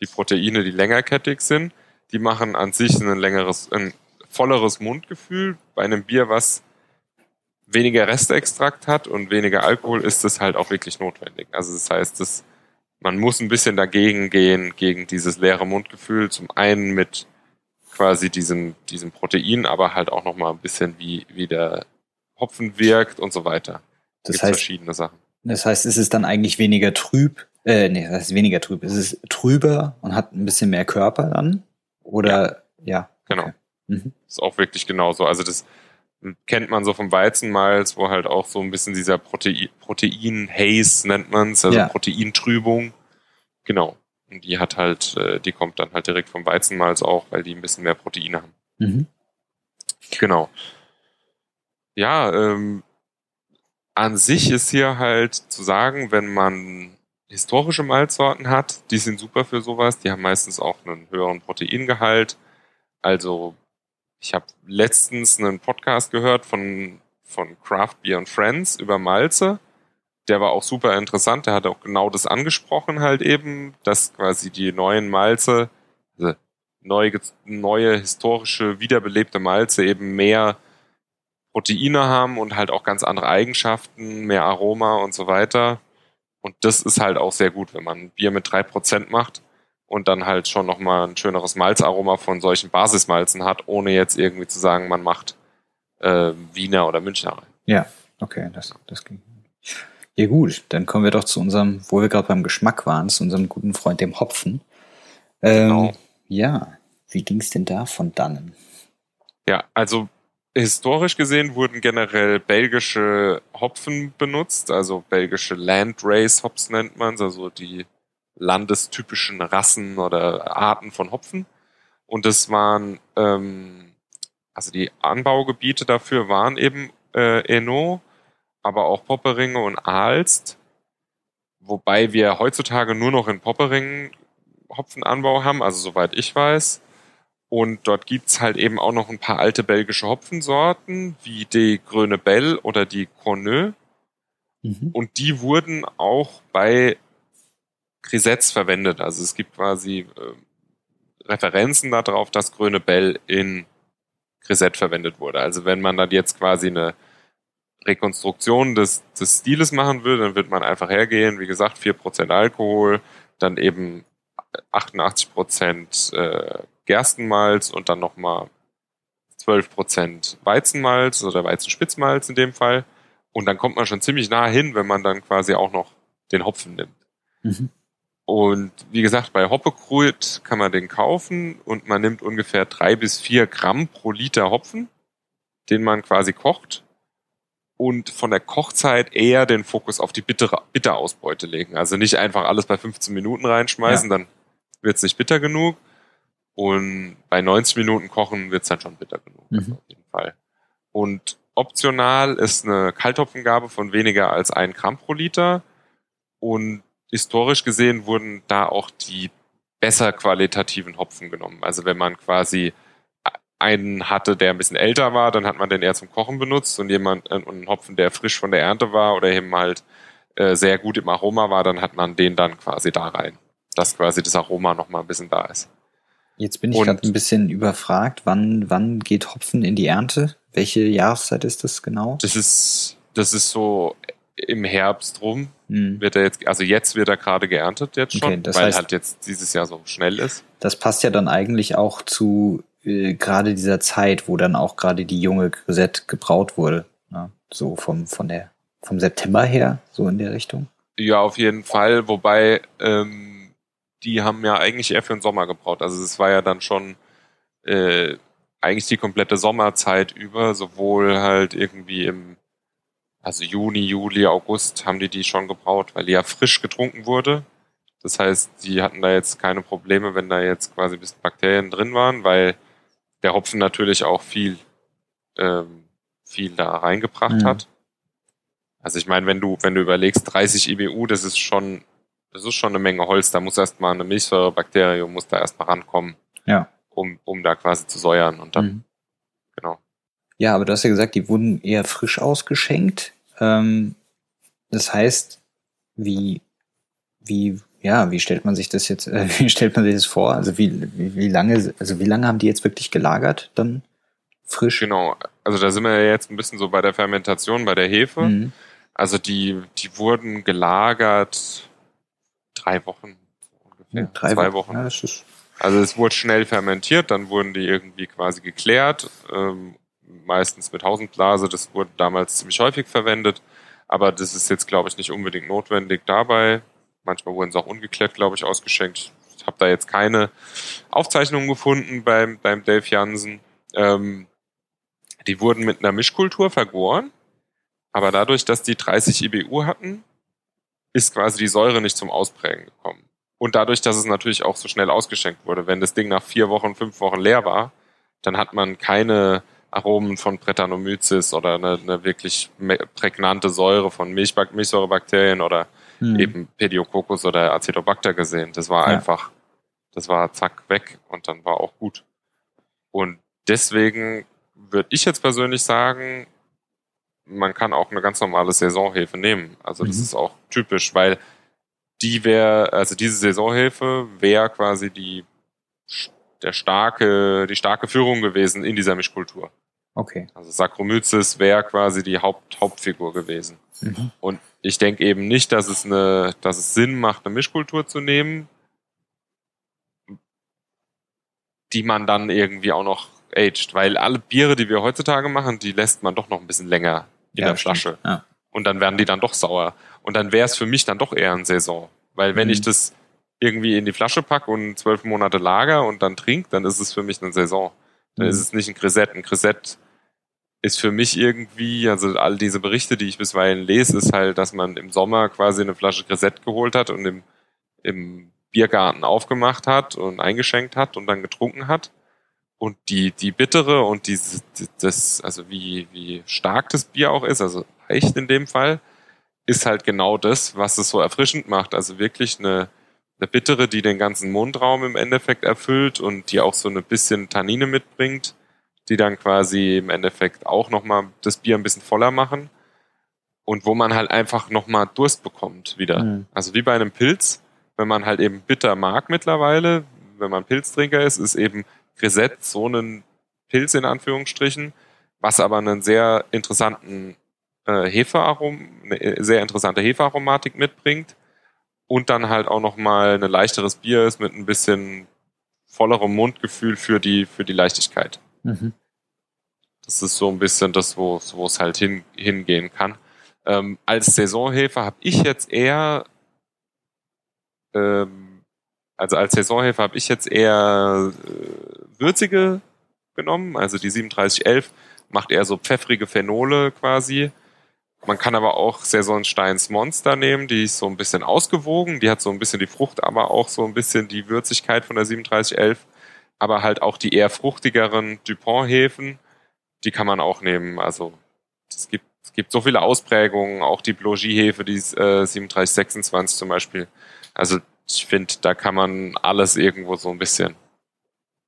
die Proteine, die längerkettig sind, die machen an sich ein längeres, ein volleres Mundgefühl. Bei einem Bier, was weniger Restextrakt hat und weniger Alkohol, ist das halt auch wirklich notwendig. Also das heißt, das, man muss ein bisschen dagegen gehen, gegen dieses leere Mundgefühl. Zum einen mit quasi diesem, diesem Protein, aber halt auch nochmal ein bisschen wie, wie der Hopfen wirkt und so weiter. Das Gibt's heißt, verschiedene Sachen. das heißt, es ist dann eigentlich weniger trüb. Äh, nee, das heißt weniger trüb. Es ist trüber und hat ein bisschen mehr Körper dann. Oder ja. Genau. okay. Mhm. ist auch wirklich genauso. Also das kennt man so vom Weizenmalz, wo halt auch so ein bisschen dieser Protein, Protein-Haze nennt man es, also Ja. Proteintrübung. Genau. Und die hat halt, äh, die kommt dann halt direkt vom Weizenmalz auch, weil die ein bisschen mehr Proteine haben. Mhm. Genau. Ja, ähm, an sich ist hier halt zu sagen, wenn man historische Malzsorten hat, die sind super für sowas. Die haben meistens auch einen höheren Proteingehalt. Also ich habe letztens einen Podcast gehört von, von Craft Beer and Friends über Malze. Der war auch super interessant. Der hat auch genau das angesprochen halt eben, dass quasi die neuen Malze, also neue, neue historische, wiederbelebte Malze eben mehr Proteine haben und halt auch ganz andere Eigenschaften, mehr Aroma und so weiter. Und das ist halt auch sehr gut, wenn man ein Bier mit drei Prozent macht und dann halt schon nochmal ein schöneres Malzaroma von solchen Basismalzen hat, ohne jetzt irgendwie zu sagen, man macht äh, Wiener oder Münchner rein. Ja, okay, das, das ging. Ja gut, dann kommen wir doch zu unserem, wo wir gerade beim Geschmack waren, zu unserem guten Freund, dem Hopfen. Ähm, Genau. Ja, wie ging's denn da von dannen? Ja, also historisch gesehen wurden generell belgische Hopfen benutzt, also belgische Landrace Hops nennt man also die landestypischen Rassen oder Arten von Hopfen. Und das waren, ähm, also die Anbaugebiete dafür waren eben äh, Eno, aber auch Popperinge und Aalst, wobei wir heutzutage nur noch in Popperingen Hopfenanbau haben, also soweit ich weiß. Und dort gibt's halt eben auch noch ein paar alte belgische Hopfensorten, wie die Grüne Bell oder die Corneux. Mhm. Und die wurden auch bei Grisettes verwendet. Also es gibt quasi äh, Referenzen darauf, dass Grüne Bell in Grisette verwendet wurde. Also wenn man dann jetzt quasi eine Rekonstruktion des, des Stiles machen will, dann wird man einfach hergehen, wie gesagt, 4% Alkohol, dann eben 88% äh, Gerstenmalz und dann nochmal 12% Weizenmalz oder Weizenspitzmalz in dem Fall. Und dann kommt man schon ziemlich nah hin, wenn man dann quasi auch noch den Hopfen nimmt. Mhm. Und wie gesagt, bei Hoppekrut kann man den kaufen und man nimmt ungefähr drei bis vier Gramm pro Liter Hopfen, den man quasi kocht. Und von der Kochzeit eher den Fokus auf die bittere Bitterausbeute legen. Also nicht einfach alles bei 15 Minuten reinschmeißen, dann wird's nicht bitter genug. Und bei 90 Minuten kochen wird's dann schon bitter genug. Mhm. Also auf jeden Fall. Und optional ist eine Kalthopfengabe von weniger als ein Gramm pro Liter. Und historisch gesehen wurden da auch die besser qualitativen Hopfen genommen. Also wenn man quasi einen hatte, der ein bisschen älter war, dann hat man den eher zum Kochen benutzt und jemand äh, und einen Hopfen, der frisch von der Ernte war oder eben halt äh, sehr gut im Aroma war, dann hat man den dann quasi da rein, dass quasi das Aroma noch mal ein bisschen da ist. Jetzt bin ich gerade ein bisschen überfragt. Wann, wann geht Hopfen in die Ernte? Welche Jahreszeit ist das genau? Das ist das ist so im Herbst rum Hm. wird er jetzt, also jetzt wird er gerade geerntet jetzt schon, Okay, das weil heißt- halt jetzt dieses Jahr so schnell ist. Das passt ja dann eigentlich auch zu äh, gerade dieser Zeit, wo dann auch gerade die junge Grisette gebraut wurde. Ne? So vom, von der, vom September her, so in der Richtung. Ja, auf jeden Fall. Wobei, ähm, die haben ja eigentlich eher für den Sommer gebraut. Also es war ja dann schon äh, eigentlich die komplette Sommerzeit über, sowohl halt irgendwie im, also Juni, Juli, August haben die die schon gebraut, weil die ja frisch getrunken wurde. Das heißt, die hatten da jetzt keine Probleme, wenn da jetzt quasi ein bisschen Bakterien drin waren, weil der Hopfen natürlich auch viel, ähm, viel da reingebracht Mhm. hat. Also ich meine, wenn du, wenn du überlegst, 30 IBU, das ist schon, das ist schon eine Menge Holz. Da muss erstmal eine Milchsäurebakterium muss da erstmal rankommen, Ja. um, um da quasi zu säuern. Und dann, Mhm. genau. Ja, aber du hast ja gesagt, die wurden eher frisch ausgeschenkt. Ähm, das heißt, wie, wie, ja, wie stellt man sich das jetzt, äh, wie stellt man sich das vor? Also wie, wie, wie lange, also wie lange haben die jetzt wirklich gelagert dann frisch? Genau. Also da sind wir ja jetzt ein bisschen so bei der Fermentation, bei der Hefe. Mhm. Also die, die wurden gelagert drei Wochen ungefähr. Ja, drei zwei Wochen. Ja, das ist, Also es wurde schnell fermentiert, dann wurden die irgendwie quasi geklärt, ähm, meistens mit Hausendblase. Das wurde damals ziemlich häufig verwendet, aber das ist jetzt, glaube ich, nicht unbedingt notwendig dabei. Manchmal wurden sie auch ungeklärt, glaube ich, ausgeschenkt. Ich habe da jetzt keine Aufzeichnungen gefunden beim, beim Dave Jansen. Ähm, die wurden mit einer Mischkultur vergoren, aber dadurch, dass die 30 IBU hatten, ist quasi die Säure nicht zum Ausprägen gekommen. Und dadurch, dass es natürlich auch so schnell ausgeschenkt wurde, wenn das Ding nach vier Wochen, fünf Wochen leer war, dann hat man keine Aromen von Brettanomyces oder eine, eine wirklich prägnante Säure von Milchbak Milchsäurebakterien oder Mhm. eben Pediococcus oder Acetobacter gesehen. Das war Ja. einfach, das war zack weg und dann war auch gut. Und deswegen würde ich jetzt persönlich sagen, man kann auch eine ganz normale Saisonhefe nehmen. Also das Mhm. ist auch typisch, weil die wäre, also diese Saisonhefe wäre quasi die der starke, die starke Führung gewesen in dieser Mischkultur. Okay. Also Saccharomyces wäre quasi die Haupt, Hauptfigur gewesen. Mhm. Und ich denke eben nicht, dass es eine, dass es Sinn macht, eine Mischkultur zu nehmen, die man dann irgendwie auch noch aged, weil alle Biere, die wir heutzutage machen, die lässt man doch noch ein bisschen länger in Ja, der Flasche. Ja. Und dann werden die dann doch sauer. Und dann wäre es für mich dann doch eher ein Saison. Weil wenn Mhm. ich das irgendwie in die Flasche packe und zwölf Monate lager und dann trink, dann ist es für mich eine Saison. Dann Mhm. ist es nicht ein Grisett. Ein Grisett ist für mich irgendwie, also all diese Berichte, die ich bisweilen lese, ist halt, dass man im Sommer quasi eine Flasche Grisett geholt hat und im, im Biergarten aufgemacht hat und eingeschenkt hat und dann getrunken hat. Und die, die bittere und diese, die- das, also wie, wie stark das Bier auch ist, also leicht in dem Fall, ist halt genau das, was es so erfrischend macht. Also wirklich eine, eine bittere, die den ganzen Mundraum im Endeffekt erfüllt und die auch so eine bisschen Tannine mitbringt, die dann quasi im Endeffekt auch nochmal das Bier ein bisschen voller machen. Und wo man halt einfach nochmal Durst bekommt wieder. Mhm. Also wie bei einem Pilz, wenn man halt eben bitter mag mittlerweile, wenn man Pilztrinker ist, ist eben Grisette so ein Pilz in Anführungsstrichen, was aber einen sehr interessanten äh, Hefearom, eine äh, sehr interessante Hefearomatik mitbringt und dann halt auch nochmal ein leichteres Bier ist mit ein bisschen vollerem Mundgefühl für die, für die Leichtigkeit. Mhm. Das ist so ein bisschen das, wo es halt hin, hingehen kann. Ähm, als Saisonhefe habe ich jetzt eher, ähm, also als Saisonhefe habe ich jetzt eher äh, würzige genommen. Also die 3711 macht eher so pfeffrige Phenole quasi. Man kann aber auch Saisonsteins Monster nehmen, die ist so ein bisschen ausgewogen. Die hat so ein bisschen die Frucht, aber auch so ein bisschen die Würzigkeit von der 3711. Aber halt auch die eher fruchtigeren Dupont-Hefen die kann man auch nehmen. Also es gibt, es gibt so viele Ausprägungen, auch die Blogie-Hefe, die äh, 3726 zum Beispiel. Also ich finde, da kann man alles irgendwo so ein bisschen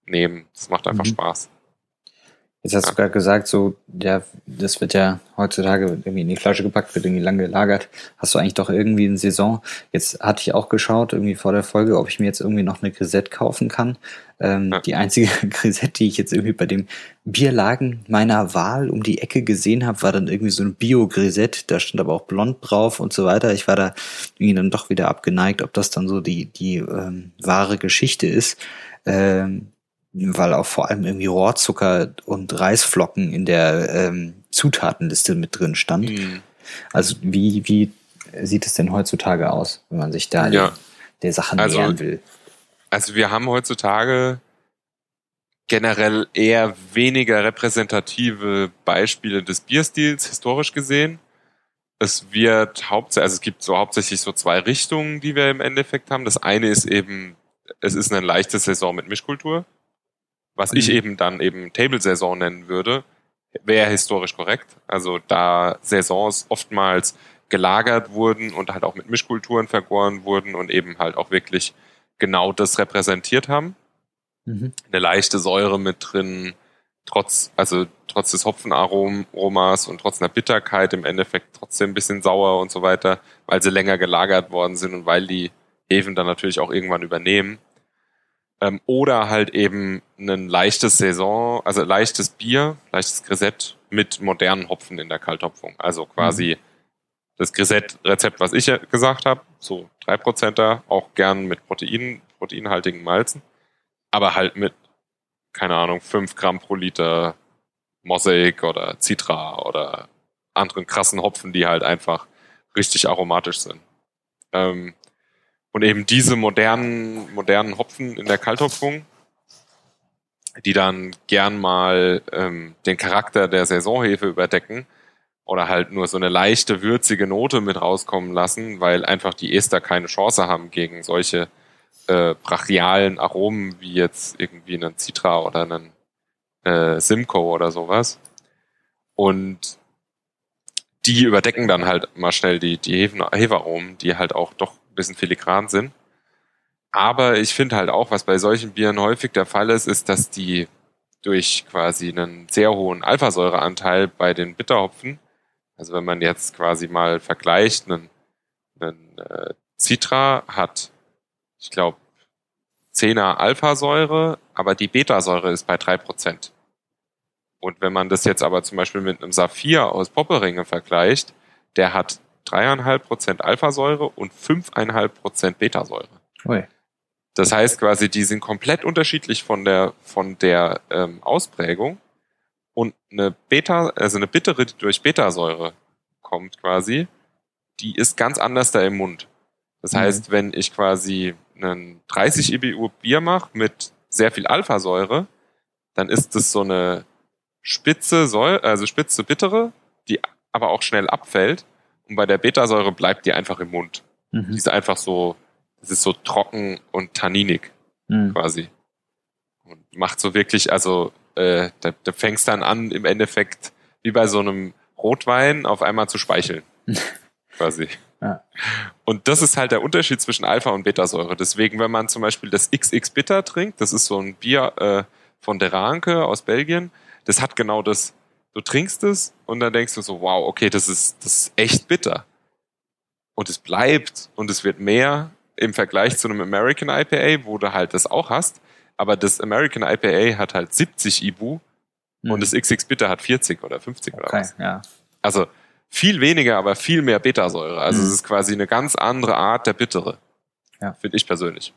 nehmen. Das macht einfach Mhm. Spaß. Jetzt hast du gerade gesagt, so, ja, das wird ja heutzutage irgendwie in die Flasche gepackt, wird irgendwie lange gelagert. Hast du eigentlich doch irgendwie eine Saison? Jetzt hatte ich auch geschaut, irgendwie vor der Folge, ob ich mir jetzt irgendwie noch eine Grisette kaufen kann. Ähm, Ja. Die einzige Grisette, die ich jetzt irgendwie bei dem Bierlagen meiner Wahl um die Ecke gesehen habe, war dann irgendwie so ein Bio-Grisette. Da stand aber auch blond drauf und so weiter. Ich war da irgendwie dann doch wieder abgeneigt, ob das dann so die, die ähm, wahre Geschichte ist. Ähm, weil auch vor allem irgendwie Rohrzucker und Reisflocken in der ähm, Zutatenliste mit drin stand. Mhm. Also wie, wie sieht es denn heutzutage aus, wenn man sich da Ja. der, Sache Also- nähern will? Also wir haben heutzutage generell eher weniger repräsentative Beispiele des Bierstils historisch gesehen. Es wird hauptsächlich, also es gibt so hauptsächlich so zwei Richtungen, die wir im Endeffekt haben. Das eine ist eben, es ist eine leichte Saison mit Mischkultur, was ich Mhm. eben dann eben Table-Saison nennen würde, wäre historisch korrekt. Also da Saisons oftmals gelagert wurden und halt auch mit Mischkulturen vergoren wurden und eben halt auch wirklich genau das repräsentiert haben Mhm. eine leichte Säure mit drin, trotz, also trotz des Hopfenaromas und trotz einer Bitterkeit im Endeffekt trotzdem ein bisschen sauer und so weiter, weil sie länger gelagert worden sind und weil die Hefen dann natürlich auch irgendwann übernehmen. Ähm, oder halt eben ein leichtes Saison, also leichtes Bier, leichtes Grisett mit modernen Hopfen in der Kalthopfung. Also quasi das Grisett-Rezept, was ich gesagt habe, so 3%er, auch gern mit Protein, proteinhaltigen Malzen aber halt mit, keine Ahnung, 5 Gramm pro Liter Mosaic oder Citra oder anderen krassen Hopfen, die halt einfach richtig aromatisch sind. Ähm, und eben diese modernen, modernen Hopfen in der Kalthopfung, die dann gern mal ähm, den Charakter der Saisonhefe überdecken oder halt nur so eine leichte, würzige Note mit rauskommen lassen, weil einfach die Ester keine Chance haben gegen solche äh, brachialen Aromen wie jetzt irgendwie einen Citra oder einen äh, Simcoe oder sowas. Und die überdecken dann halt mal schnell die, die Hefen, Hefearomen, die halt auch doch bisschen filigran sind. Aber ich finde halt auch, was bei solchen Bieren häufig der Fall ist, ist, dass die durch quasi einen sehr hohen Alphasäureanteil bei den Bitterhopfen, also wenn man jetzt quasi mal vergleicht, einen, einen äh, Citra hat ich glaube, 10er Alphasäure, aber die Betasäure ist bei 3%. Und wenn man das jetzt aber zum Beispiel mit einem Saphir aus Popperinge vergleicht, der hat 3,5% Alphasäure und 5,5% Betasäure. Ui. Das heißt quasi, die sind komplett unterschiedlich von der, von der ähm, Ausprägung. Und eine Beta, also eine bittere, die durch Betasäure kommt quasi, die ist ganz anders da im Mund. Das Mhm. heißt, wenn ich quasi einen 30 IBU Bier mache mit sehr viel Alphasäure, dann ist es so eine spitze Säure, also spitze bittere, die aber auch schnell abfällt. Und bei der Betasäure bleibt die einfach im Mund. Die Mhm. ist einfach so, das ist so trocken und tanninig Mhm. quasi. Und macht so wirklich, also äh, da, da fängst dann an, im Endeffekt wie bei so einem Rotwein auf einmal zu speicheln. quasi. Ja. Und das ist halt der Unterschied zwischen Alpha und Betasäure. Deswegen, wenn man zum Beispiel das XX Bitter trinkt, das ist so ein Bier äh, von der Ranke aus Belgien, das hat genau das. Du trinkst es und dann denkst du so, wow, okay, das ist, das ist echt bitter. Und es bleibt und es wird mehr im Vergleich zu einem American IPA, wo du halt das auch hast. Aber das American IPA hat halt 70 IBU Mhm. und das XX Bitter hat 40 oder 50 oder Okay, was. ja. Also viel weniger, aber viel mehr Betasäure. Also Mhm. es ist quasi eine ganz andere Art der Bittere. Ja. Finde ich persönlich.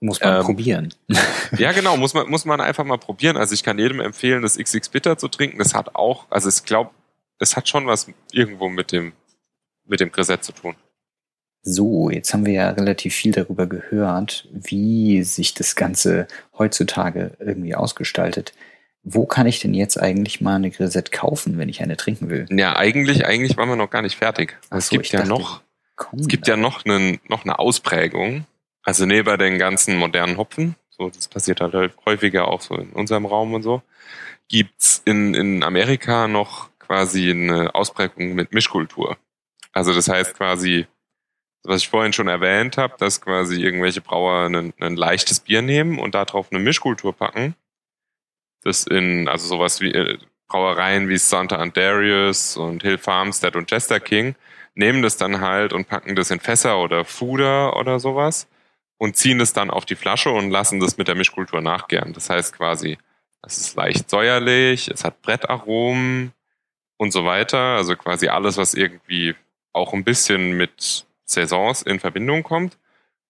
Muss man Ähm, probieren. Ja, genau, muss man, muss man einfach mal probieren. Also ich kann jedem empfehlen, das XX Bitter zu trinken. Das hat auch, also ich glaube, es hat schon was irgendwo mit dem, mit dem Grisett zu tun. So, jetzt haben wir ja relativ viel darüber gehört, wie sich das Ganze heutzutage irgendwie ausgestaltet. Wo kann ich denn jetzt eigentlich mal eine Grisette kaufen, wenn ich eine trinken will? Ja, eigentlich, eigentlich waren wir noch gar nicht fertig. Ach es so, gibt ja noch, es gibt ja noch einen, noch eine Ausprägung. Also neben den ganzen modernen Hopfen, so das passiert halt häufiger auch so in unserem Raum und so, gibt's in, in Amerika noch quasi eine Ausprägung mit Mischkultur. Also das heißt quasi, was ich vorhin schon erwähnt habe, dass quasi irgendwelche Brauer ein, ein leichtes Bier nehmen und darauf eine Mischkultur packen. Das in, also sowas wie äh, Brauereien wie Santa Andarius und Hill Farmstead und Chester King nehmen das dann halt und packen das in Fässer oder Fuder oder sowas und ziehen das dann auf die Flasche und lassen das mit der Mischkultur nachgären. Das heißt quasi, es ist leicht säuerlich, es hat Brettaromen und so weiter. Also quasi alles, was irgendwie auch ein bisschen mit Saisons in Verbindung kommt.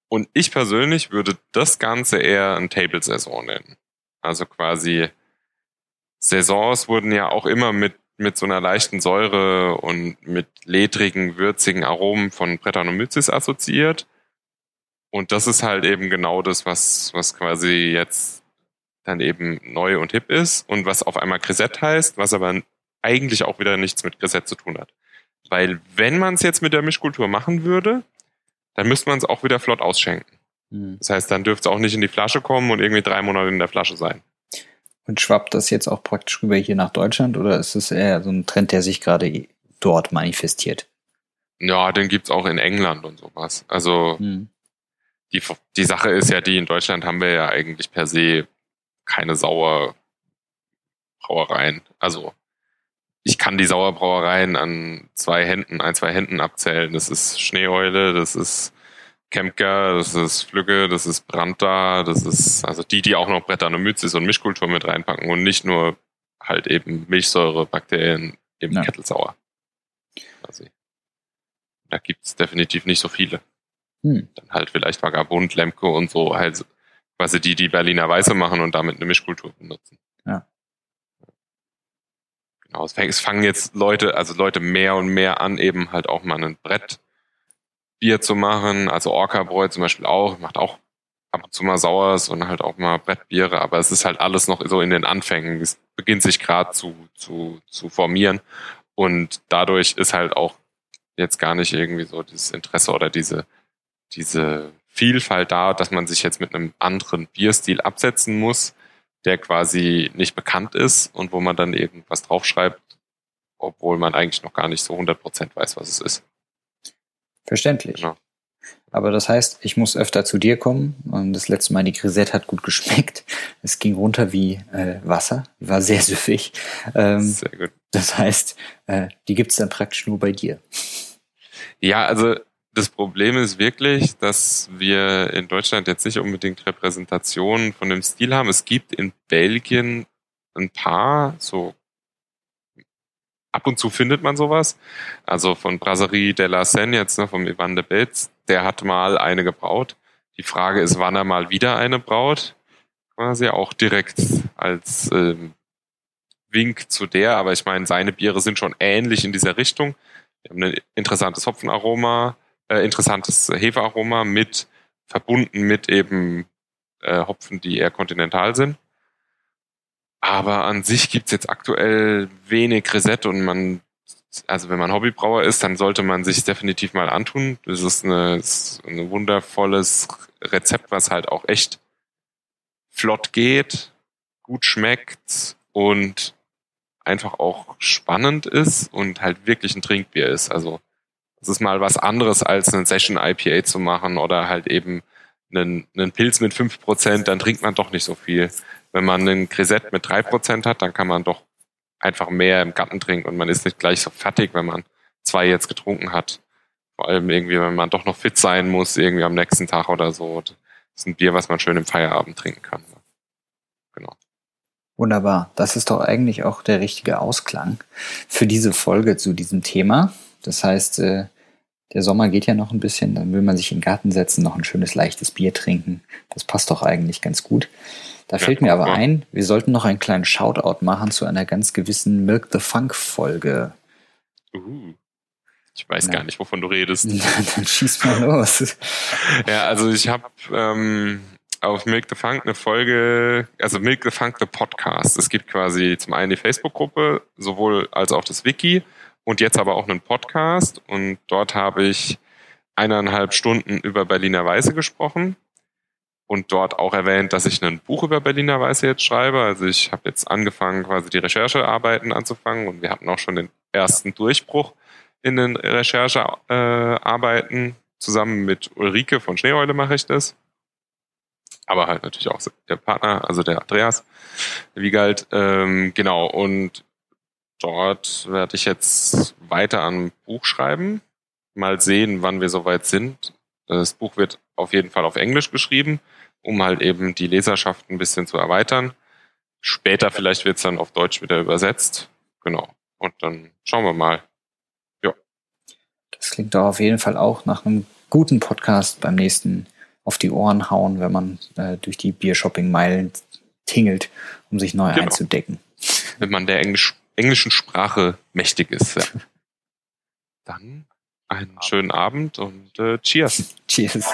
Und ich persönlich würde das Ganze eher ein Table-Saison nennen. Also quasi Saisons wurden ja auch immer mit, mit so einer leichten Säure und mit ledrigen, würzigen Aromen von Brettanomyces assoziiert. Und das ist halt eben genau das, was, was quasi jetzt dann eben neu und hip ist und was auf einmal Grisette heißt, was aber eigentlich auch wieder nichts mit Grisette zu tun hat. Weil wenn man es jetzt mit der Mischkultur machen würde, dann müsste man es auch wieder flott ausschenken. Hm. Das heißt, dann dürfte es auch nicht in die Flasche kommen und irgendwie drei Monate in der Flasche sein. Und schwappt das jetzt auch praktisch rüber hier nach Deutschland oder ist es eher so ein Trend, der sich gerade dort manifestiert? Ja, den gibt's auch in England und sowas. Also Hm. Die, die Sache ist ja die, in Deutschland haben wir ja eigentlich per se keine Sauerbrauereien. Also ich kann die Sauerbrauereien an zwei Händen, ein, zwei Händen abzählen. Das ist Schneeeule, das ist Kempker, das ist Flügge, das ist Brandta, das ist also die, die auch noch Brettanomyces und Mischkultur mit reinpacken und nicht nur halt eben Milchsäurebakterien im Ja. Kettelsauer. Quasi. Da gibt's definitiv nicht so viele Hm. dann halt vielleicht Vagabund, Lemke und so, halt quasi die, die Berliner Weiße machen und damit eine Mischkultur benutzen. Ja. Genau, es, fangen jetzt Leute, also Leute mehr und mehr an, eben halt auch mal ein Brettbier zu machen. Also Orca-Bräu zum Beispiel auch, macht auch ab und zu mal Sauers und halt auch mal Brettbiere, aber es ist halt alles noch so in den Anfängen. Es beginnt sich gerade zu, zu, zu formieren und dadurch ist halt auch jetzt gar nicht irgendwie so dieses Interesse oder diese diese Vielfalt da, dass man sich jetzt mit einem anderen Bierstil absetzen muss, der quasi nicht bekannt ist und wo man dann eben was draufschreibt, obwohl man eigentlich noch gar nicht so 100% weiß, was es ist. Verständlich. Genau. Aber das heißt, ich muss öfter zu dir kommen. Und das letzte Mal, die Grisette hat gut geschmeckt. Es ging runter wie äh, Wasser, war sehr süffig. Ähm, Sehr gut. das heißt, äh, die gibt's dann praktisch nur bei dir. Ja, also das Problem ist wirklich, dass wir in Deutschland jetzt nicht unbedingt Repräsentationen von dem Stil haben. Es gibt in Belgien ein paar so ab und zu findet man sowas. Also von Brasserie de la Seine jetzt, ne, vom Ivan de Betz, der hat mal eine gebraut. Die Frage ist, wann er mal wieder eine braut. Quasi auch direkt als ähm, Wink zu der, aber ich meine, seine Biere sind schon ähnlich in dieser Richtung. Wir haben ein interessantes Hopfenaroma, äh, interessantes Hefearoma mit verbunden mit eben äh, Hopfen, die eher kontinental sind. Aber an sich gibt's jetzt aktuell wenig Reset und man, also wenn man Hobbybrauer ist, dann sollte man sich definitiv mal antun. Das ist, eine, ist ein wundervolles Rezept, was halt auch echt flott geht, gut schmeckt und einfach auch spannend ist und halt wirklich ein Trinkbier ist. Also es ist mal was anderes als einen Session IPA zu machen oder halt eben einen, einen Pilz mit fünf Prozent, dann trinkt man doch nicht so viel. Wenn man einen Grisette mit drei Prozent hat, dann kann man doch einfach mehr im Garten trinken und man ist nicht gleich so fertig, wenn man zwei jetzt getrunken hat. Vor allem irgendwie, wenn man doch noch fit sein muss, irgendwie am nächsten Tag oder so. Das ist ein Bier, was man schön im Feierabend trinken kann. Genau. Wunderbar. Das ist doch eigentlich auch der richtige Ausklang für diese Folge zu diesem Thema. Das heißt, äh, der Sommer geht ja noch ein bisschen, dann will man sich in den Garten setzen, noch ein schönes leichtes Bier trinken. Das passt doch eigentlich ganz gut. Da ja, fällt mir aber ein, wir sollten noch einen kleinen Shoutout machen zu einer ganz gewissen Milk the Funk Folge. Uh, ich weiß Na. gar nicht, wovon du redest. dann schieß mal los. ja, also ich habe ähm, auf Milk the Funk eine Folge, also Milk the Funk the Podcast. Es gibt quasi zum einen die Facebook-Gruppe, sowohl als auch das Wiki und jetzt aber auch einen Podcast. Und dort habe ich eineinhalb Stunden über Berliner Weiße gesprochen und dort auch erwähnt, dass ich ein Buch über Berliner Weiße jetzt schreibe. Also ich habe jetzt angefangen, quasi die Recherchearbeiten anzufangen und wir hatten auch schon den ersten Durchbruch in den Recherchearbeiten. Zusammen mit Ulrike von Schneeheule mache ich das. Aber halt natürlich auch der Partner, also der Andreas Wiegald. Ähm, genau, und dort werde ich jetzt weiter an Buch schreiben. Mal sehen, wann wir soweit sind. Das Buch wird auf jeden Fall auf Englisch geschrieben, um halt eben die Leserschaft ein bisschen zu erweitern. Später vielleicht wird es dann auf Deutsch wieder übersetzt. Genau. Und dann schauen wir mal. Ja. Das klingt doch auf jeden Fall auch nach einem guten Podcast beim nächsten auf die Ohren hauen, wenn man äh, durch die Biershopping-Meilen tingelt, um sich neu genau. einzudecken. Wenn man der Englisch englischen Sprache mächtig ist. Ja. Dann einen schönen Abend und äh, Cheers. Cheers.